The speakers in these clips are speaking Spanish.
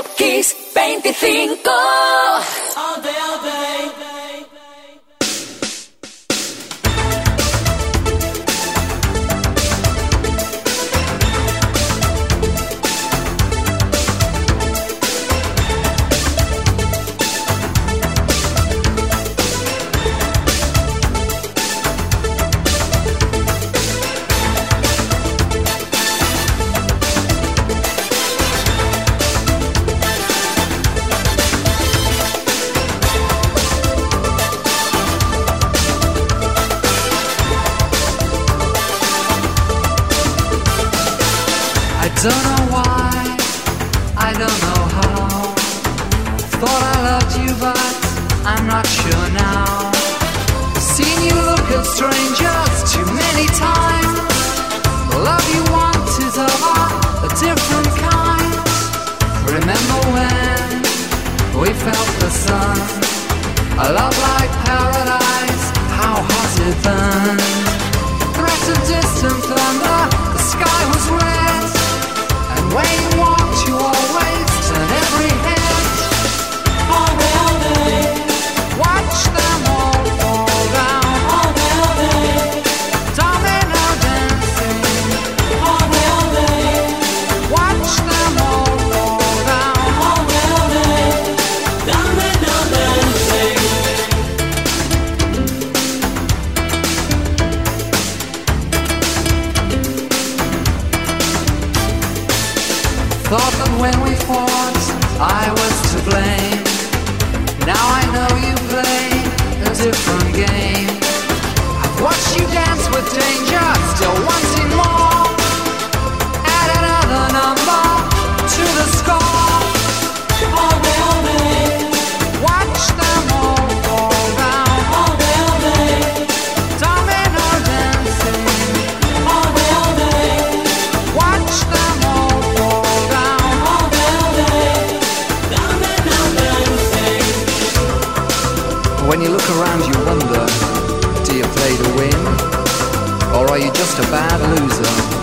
Top Kiss 25. Thought that when we fought, I was to blame. Now I know you play a different game. I've watched you dance with danger, still once. just a bad loser.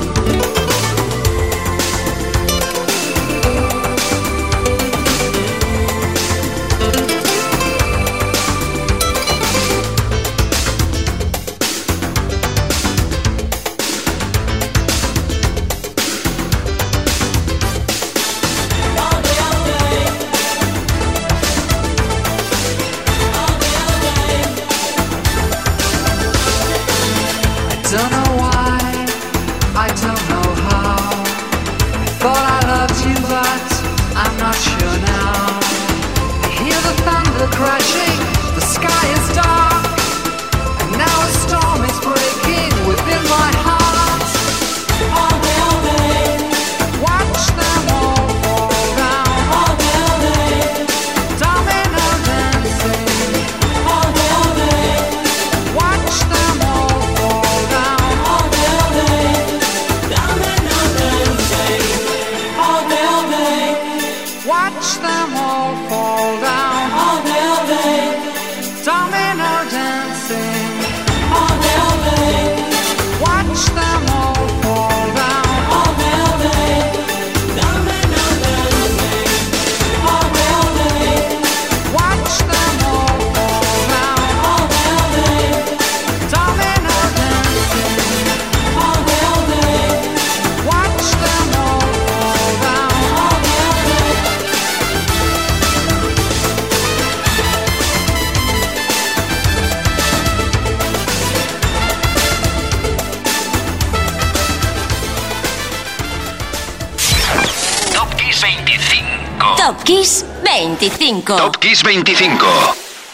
25. Top Kiss 25.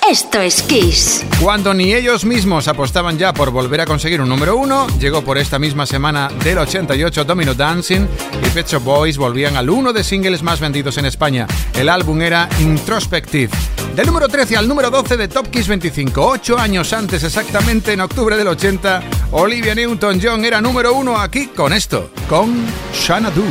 Esto es Kiss. Cuando ni ellos mismos apostaban ya por volver a conseguir un número uno, llegó por esta misma semana del 88 Domino Dancing y Pet Shop Boys volvían al uno de singles más vendidos en España. El álbum era Introspective. Del número 13 al número 12 de Top Kiss 25, ocho años antes exactamente, en octubre del 80, Olivia Newton-John era número uno aquí con esto, con Xanadu.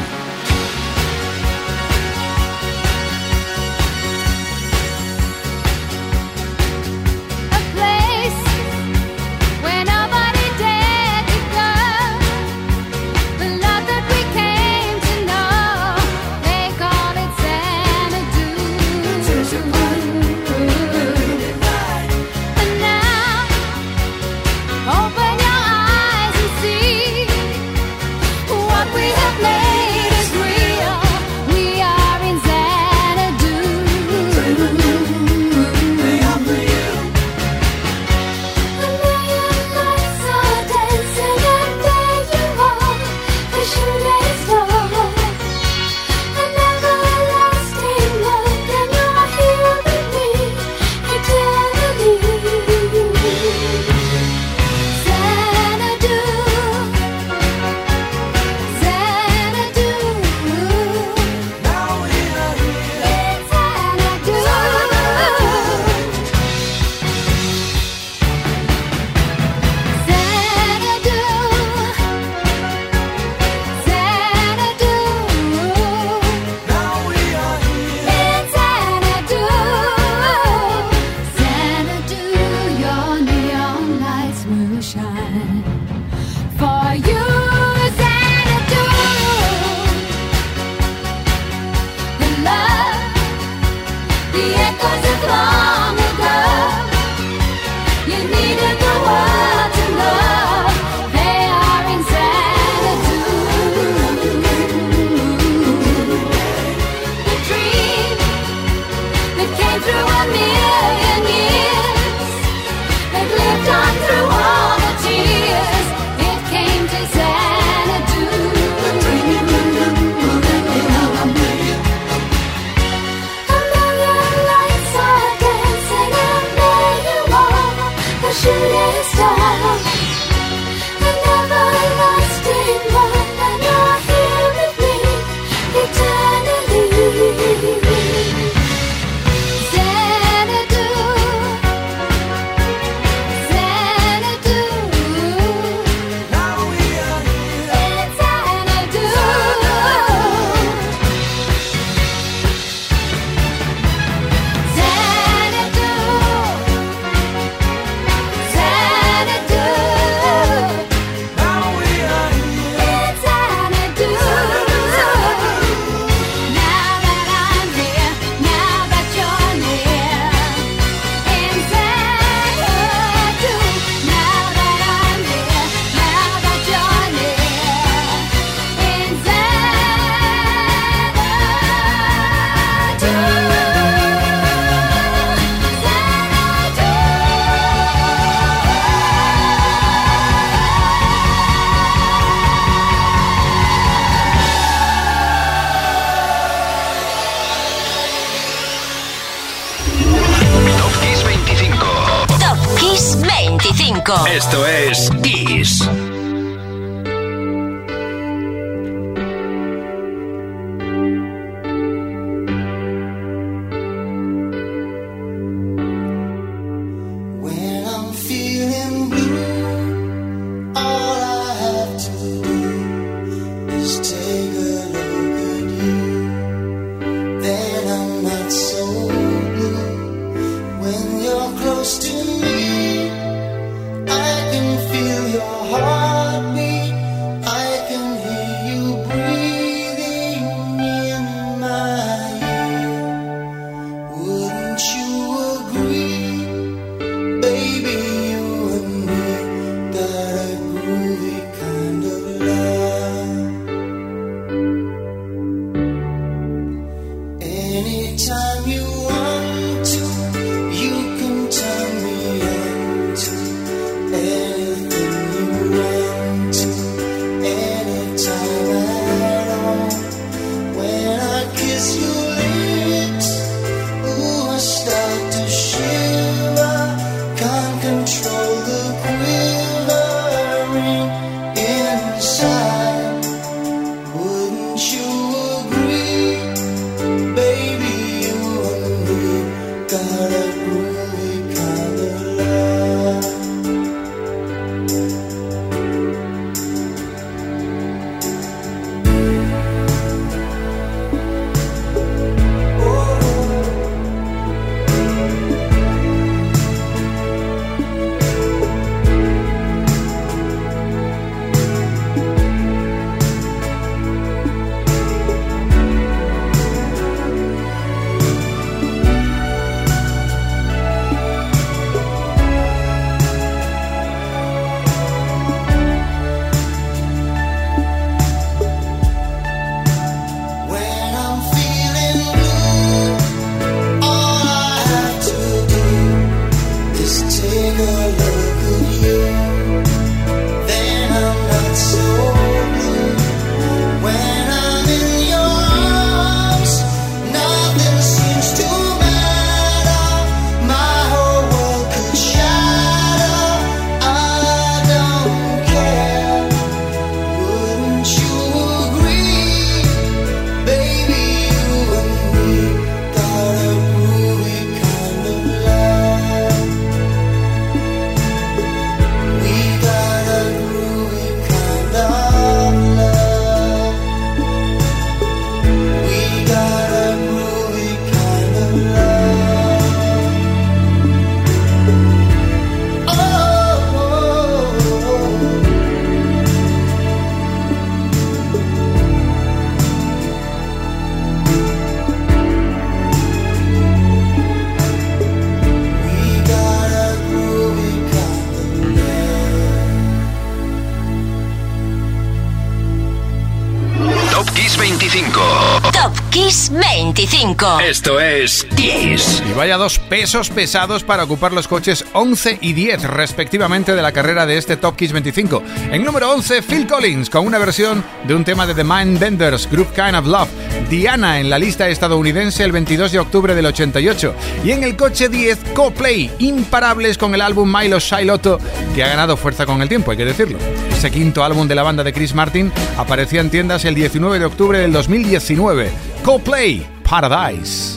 25. Esto es Kiss. Y vaya dos pesos pesados para ocupar los coches 11 y 10 respectivamente de la carrera de este Top Kiss 25. En número 11, Phil Collins con una versión de un tema de The Mindbenders, Group Kind of Love. Diana en la lista estadounidense el 22 de octubre del 88. Y en el coche 10, Coplay, imparables con el álbum Milo Shiloto, que ha ganado fuerza con el tiempo, hay que decirlo. Ese quinto álbum de la banda de Chris Martin aparecía en tiendas el 19 de octubre del 2019. Coplay, pot of ice.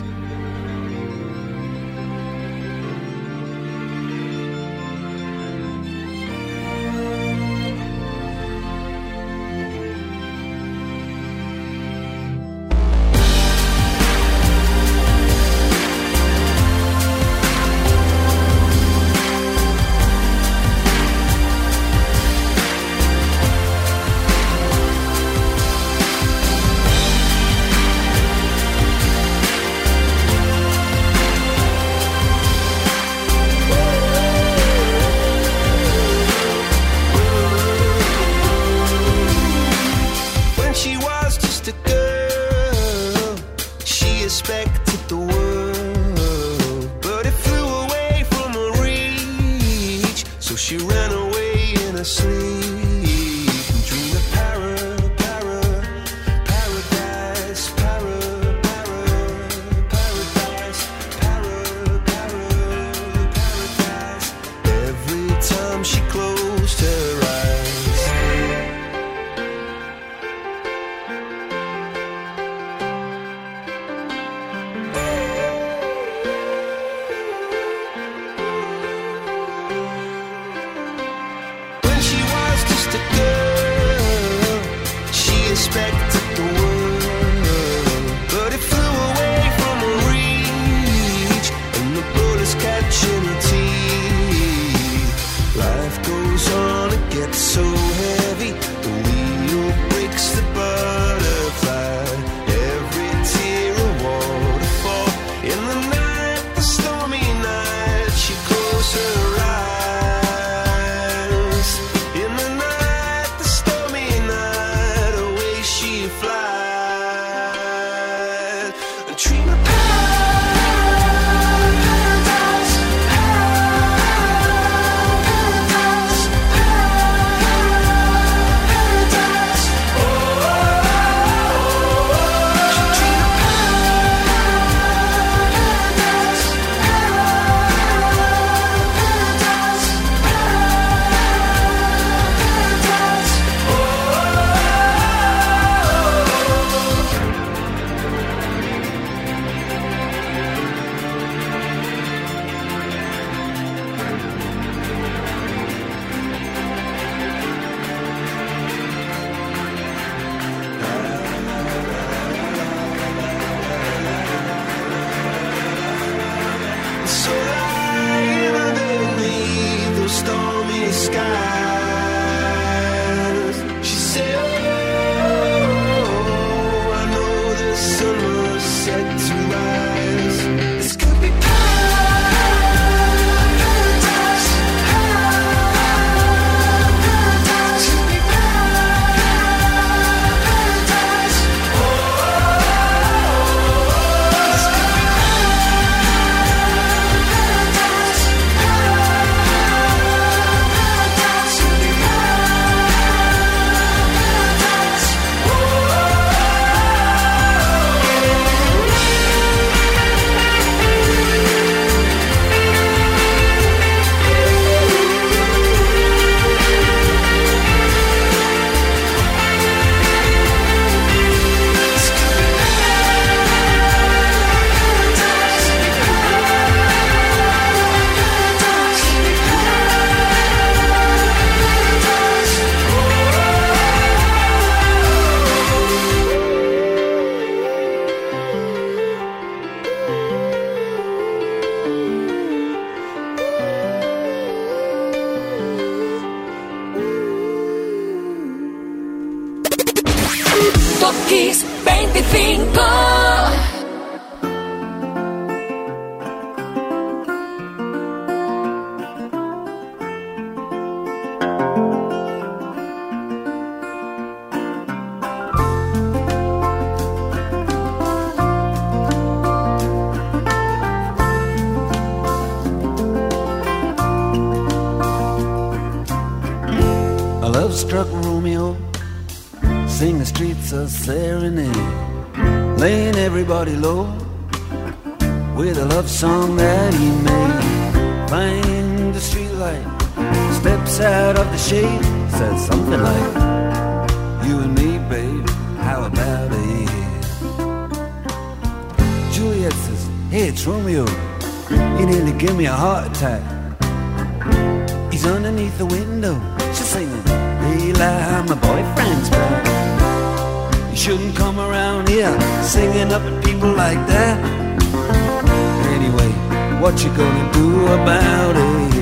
What you gonna do about it?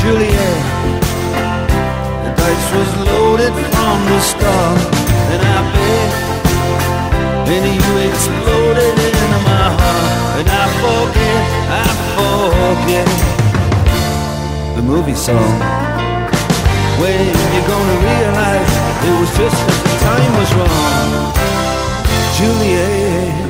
Juliet The dice was loaded from the start And I bet And you exploded into my heart And I forget, I forget The movie song When you gonna realize It was just that the time was wrong Juliet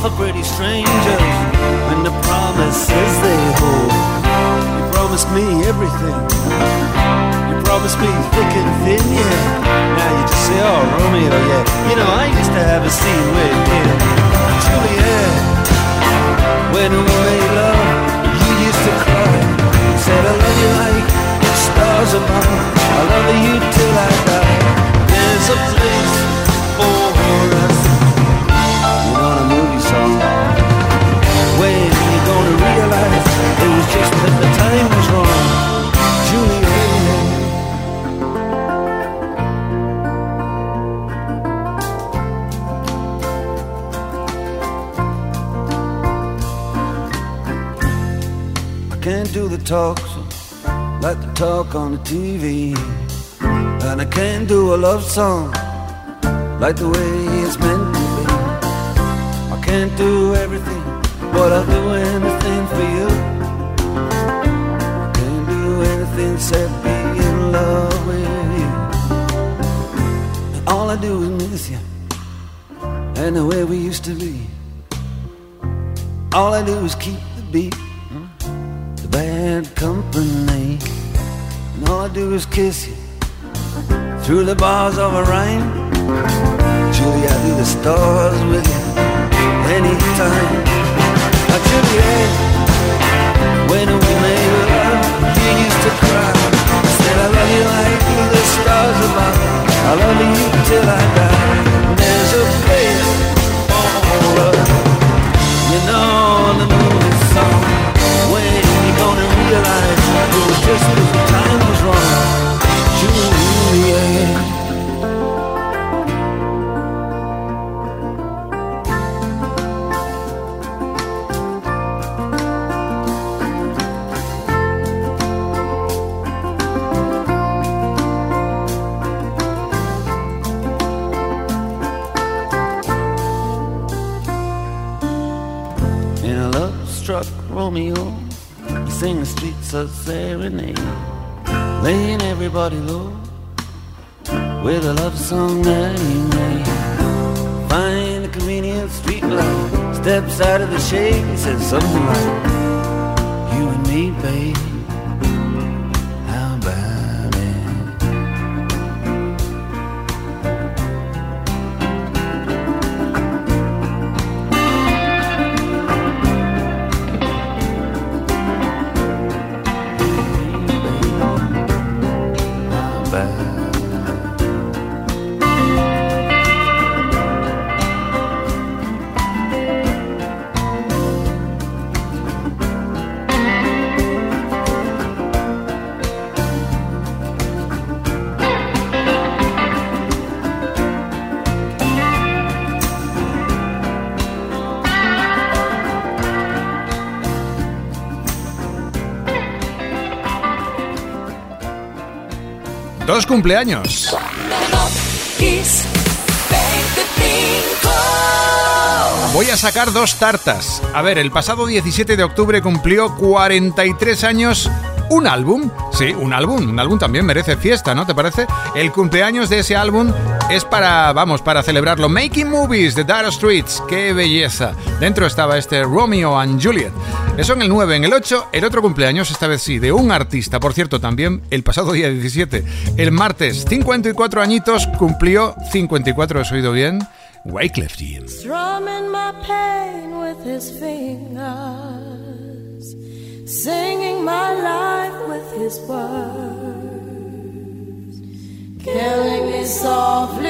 for pretty strangers And the promises they hold. You promised me everything. You promised me thick and thin, yeah. Now you just say, oh, Romeo, yeah. You know, I used to have a scene with him. Juliet When we made love You used to cry. Said I love you like stars above. I love you till I die. There's a place just that the time was wrong. I can't do the talks like the talk on the TV And I can't do a love song like the way it's meant to be. I can't do everything but I'll do anything for you except be in love with you all I do is miss you And the way we used to be All I do is keep the beat the bad company. And all I do is kiss you through the bars of a rhyme. Julie, I do the stars with you anytime. Now, when we made used to cry. I said, I love you like the stars above. I love you till I die. There's a place for us. You know the movie song When you gonna realize was just the time was wrong streets of serenade Laying everybody low With a love song that he made Find a convenient street light. Steps out of the shade and says something like You and me, babe cumpleaños. Voy a sacar dos tartas. A ver, el pasado 17 de octubre cumplió 43 años un álbum. Sí, un álbum. Un álbum también merece fiesta, ¿no te parece? El cumpleaños de ese álbum es para, vamos, para celebrarlo. Making Movies de Dark Streets. ¡Qué belleza! Dentro estaba este Romeo and Juliet. Eso en el 9. En el 8, el otro cumpleaños, esta vez sí, de un artista. Por cierto, también el pasado día 17. El martes, 54 añitos, cumplió 54, ¿has oído bien? Wyclef Jean. my pain with his fingers, singing my life with his words, killing me softly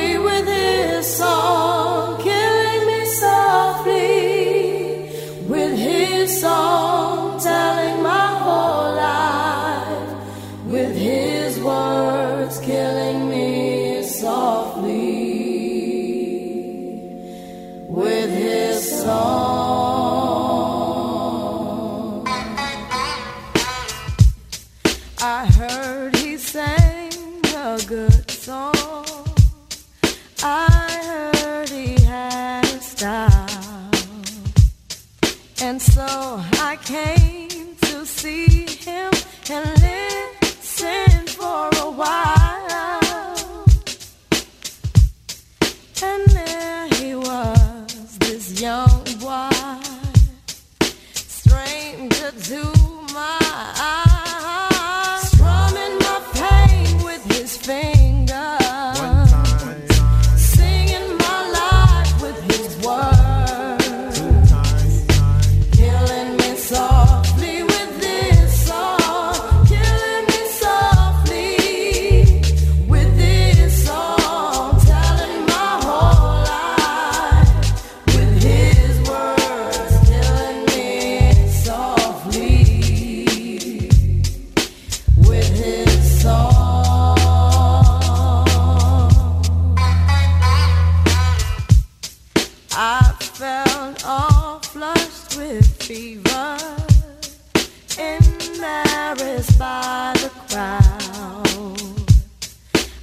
embarrassed by the crowd.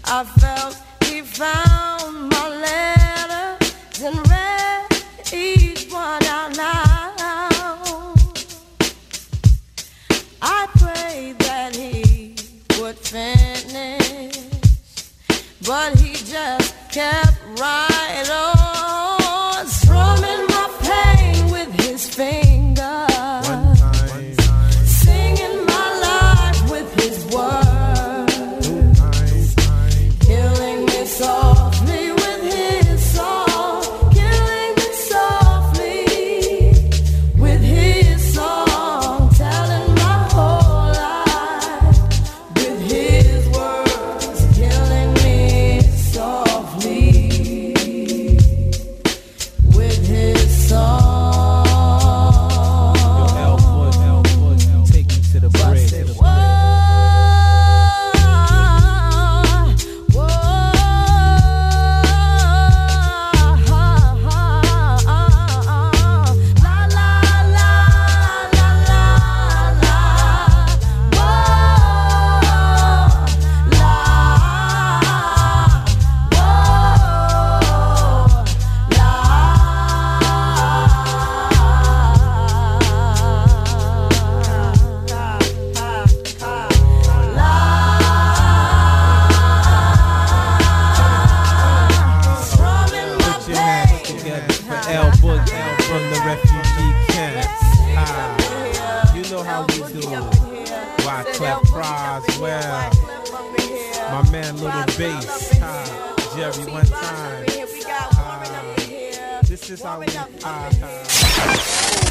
I felt he found my letters and read each one out loud. I prayed that he would finish, but he just kept.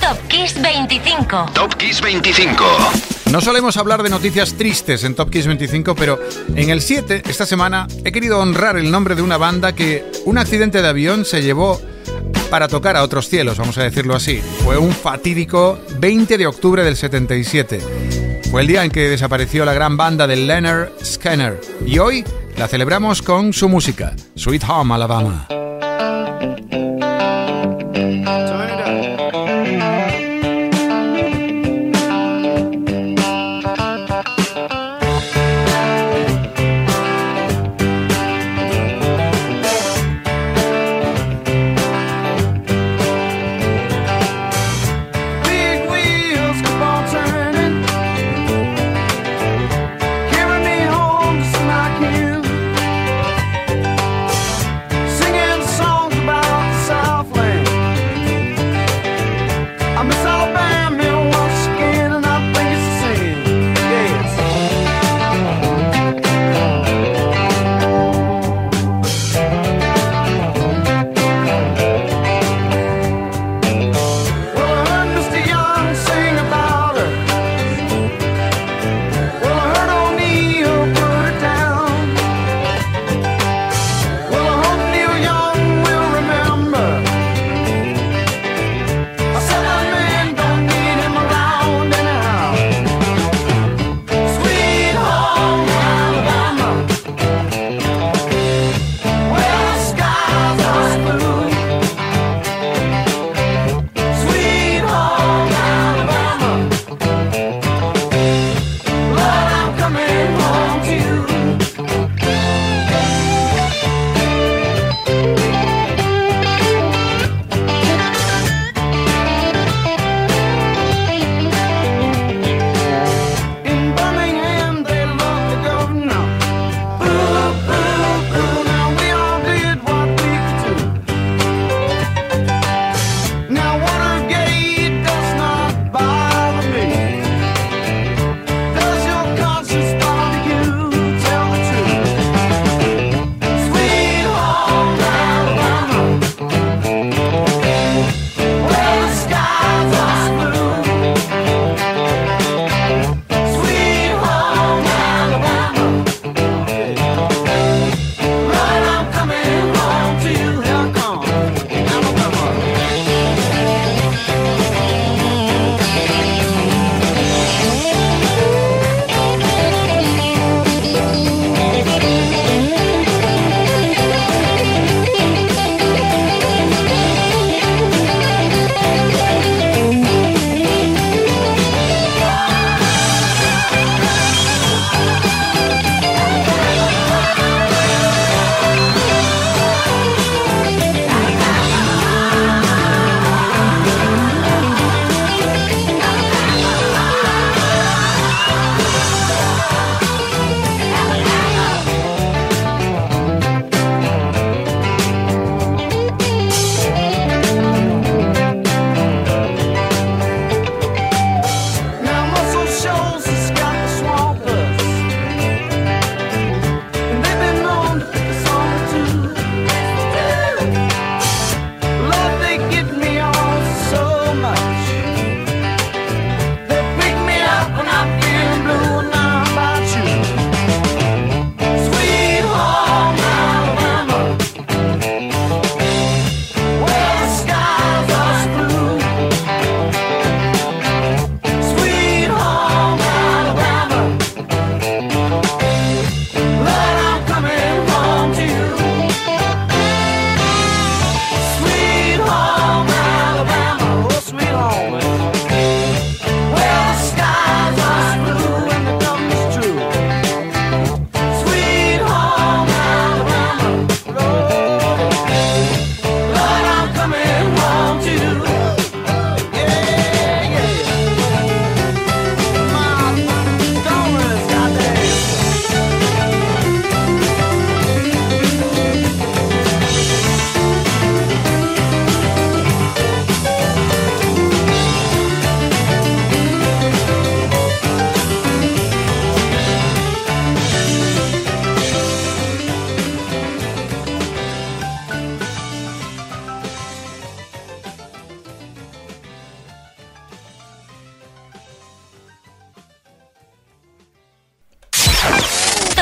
Top Kiss 25. Top Kiss 25. No solemos hablar de noticias tristes en Top Kiss 25, pero en el 7, esta semana, he querido honrar el nombre de una banda que un accidente de avión se llevó para tocar a otros cielos, vamos a decirlo así. Fue un fatídico 20 de octubre del 77. Fue el día en que desapareció la gran banda de Leonard Skinner y hoy la celebramos con su música, Sweet Home Alabama.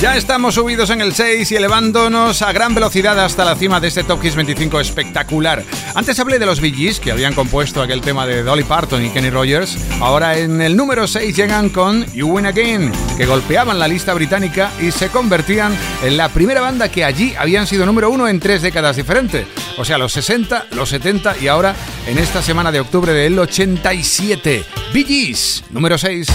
Ya estamos subidos en el 6 y elevándonos a gran velocidad hasta la cima de este Top Kiss 25 espectacular. Antes hablé de los Bee Gees, que habían compuesto aquel tema de Dolly Parton y Kenny Rogers. Ahora en el número 6 llegan con You Win Again, que golpeaban la lista británica y se convertían en la primera banda que allí habían sido número uno en tres décadas diferentes. O sea, los 60, los 70 y ahora en esta semana de octubre del 87. Bee Gees, número 6.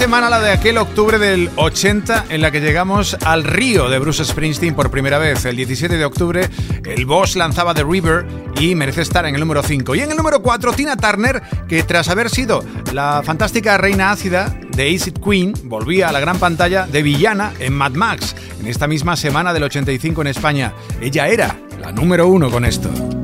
Semana la de aquel octubre del 80 en la que llegamos al río de Bruce Springsteen por primera vez. El 17 de octubre el Boss lanzaba The River y merece estar en el número 5. Y en el número 4 Tina Turner que tras haber sido la fantástica reina ácida de Acid Queen volvía a la gran pantalla de villana en Mad Max en esta misma semana del 85 en España. Ella era la número 1 con esto.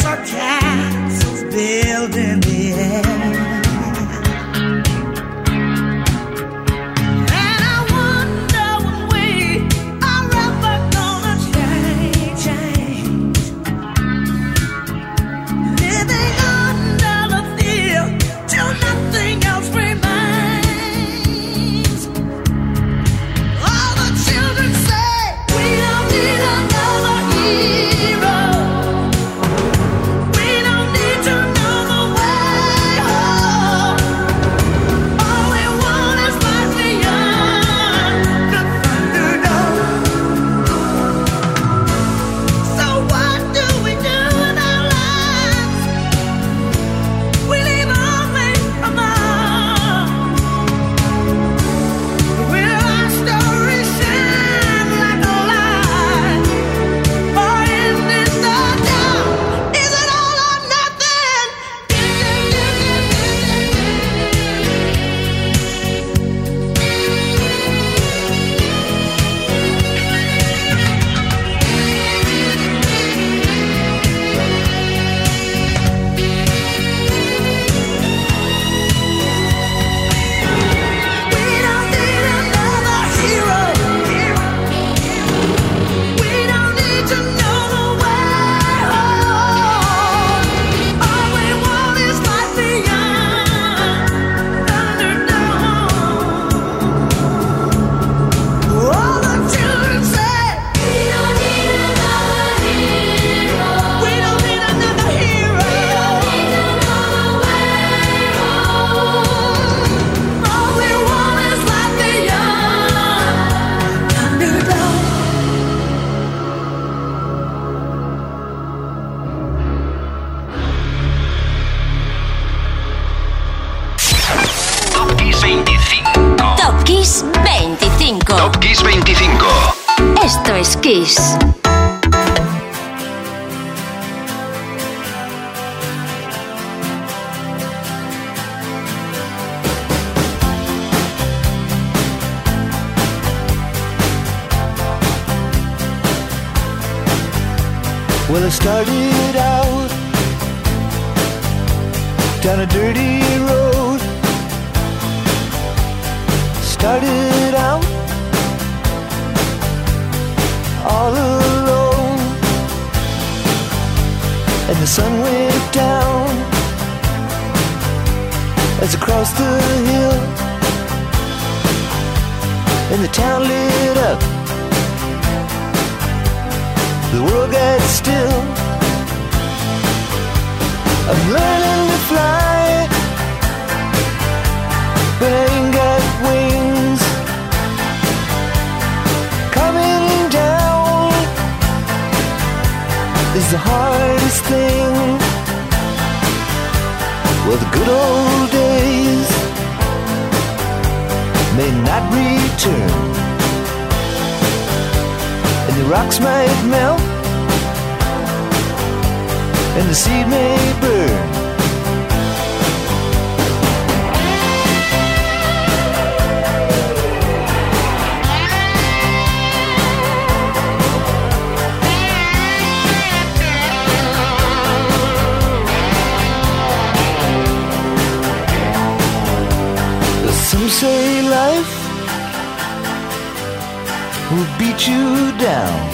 clouds castles built in the air. Might melt and the seed may burn. Some say life will beat you down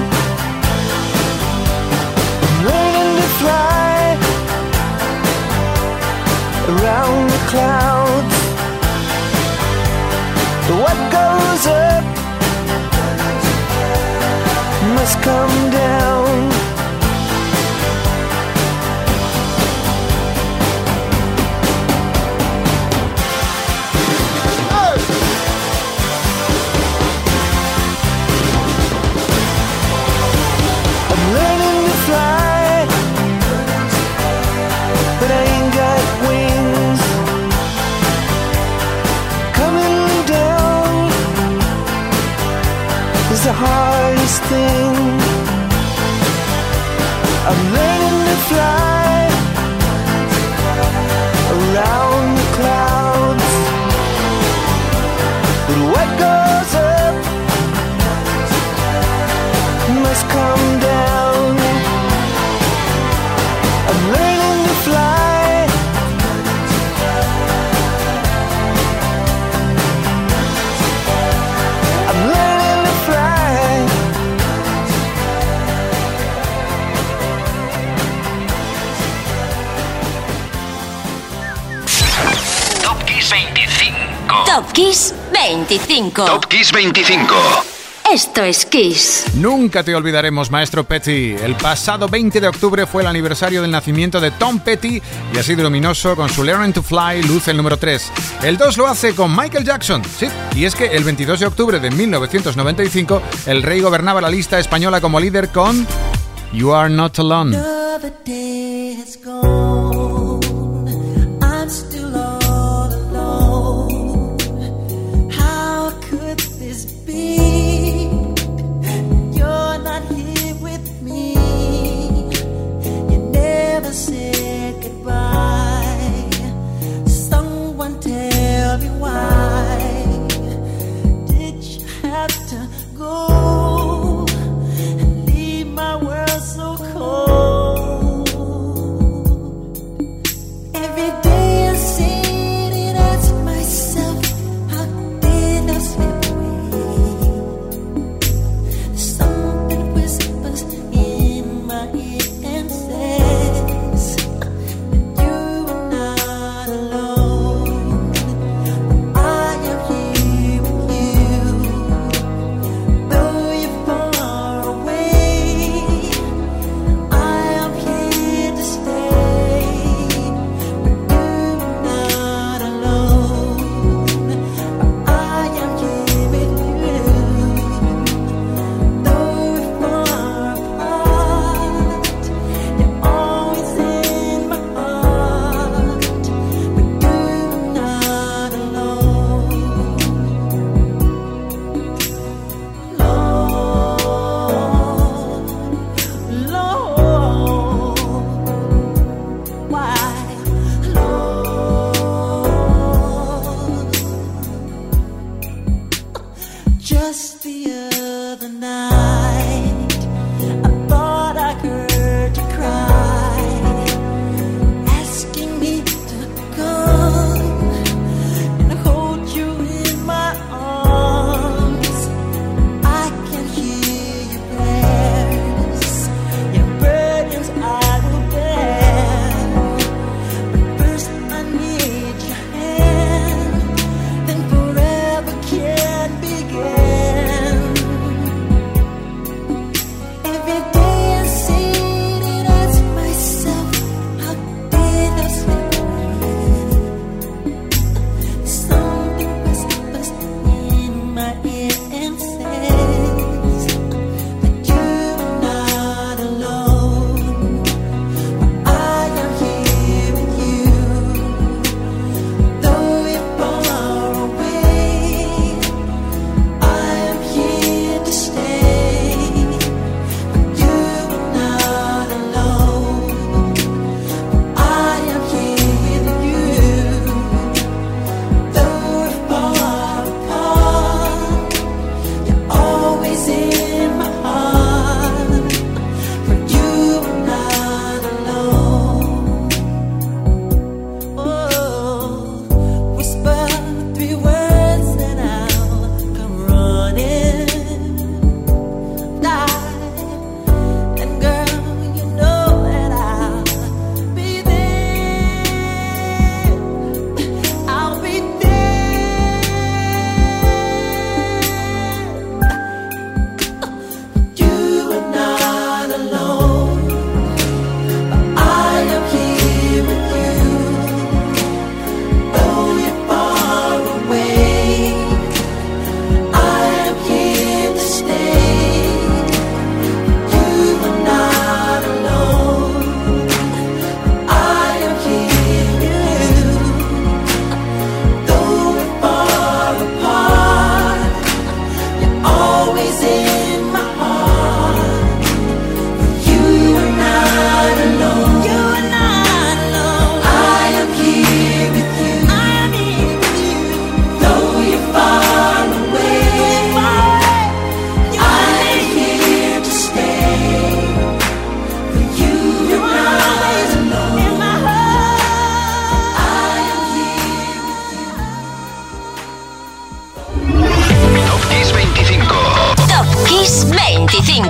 Around the clouds. What goes up must come down. Hardest thing. I'm learning to fly Top Kiss 25. Top Kiss 25. Esto es Kiss. Nunca te olvidaremos, maestro Petty. El pasado 20 de octubre fue el aniversario del nacimiento de Tom Petty y así de luminoso con su Learning to Fly luce el número 3. El 2 lo hace con Michael Jackson, sí, y es que el 22 de octubre de 1995 el rey gobernaba la lista española como líder con You Are Not Alone.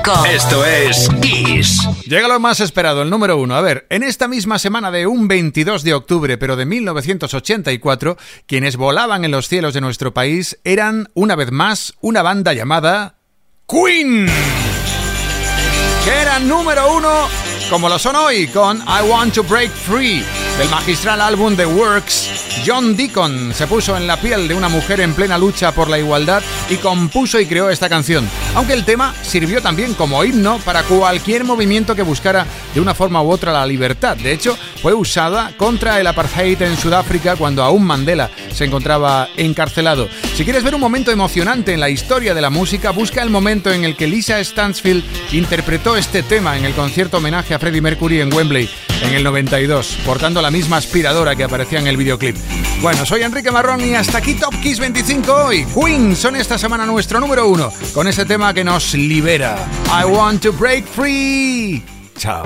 25. Esto es Kiss. Llega lo más esperado, el número uno. A ver, en esta misma semana de un 22 de octubre, pero de 1984, quienes volaban en los cielos de nuestro país eran, una vez más, una banda llamada Queen. Que era número uno, como lo son hoy, con I Want to Break Free, del magistral álbum The Works John Deacon se puso en la piel de una mujer en plena lucha por la igualdad y compuso y creó esta canción, aunque el tema sirvió también como himno para cualquier movimiento que buscara de una forma u otra la libertad. De hecho, fue usada contra el apartheid en Sudáfrica cuando aún Mandela se encontraba encarcelado. Si quieres ver un momento emocionante en la historia de la música, busca el momento en el que Lisa Stansfield interpretó este tema en el concierto homenaje a Freddie Mercury en Wembley en el 92, portando la misma aspiradora que aparecía en el videoclip. Bueno, soy Enrique Marrón y hasta aquí Top Kiss 25 y Queen son esta semana nuestro número uno con ese tema que nos libera. I want to break free. Chao.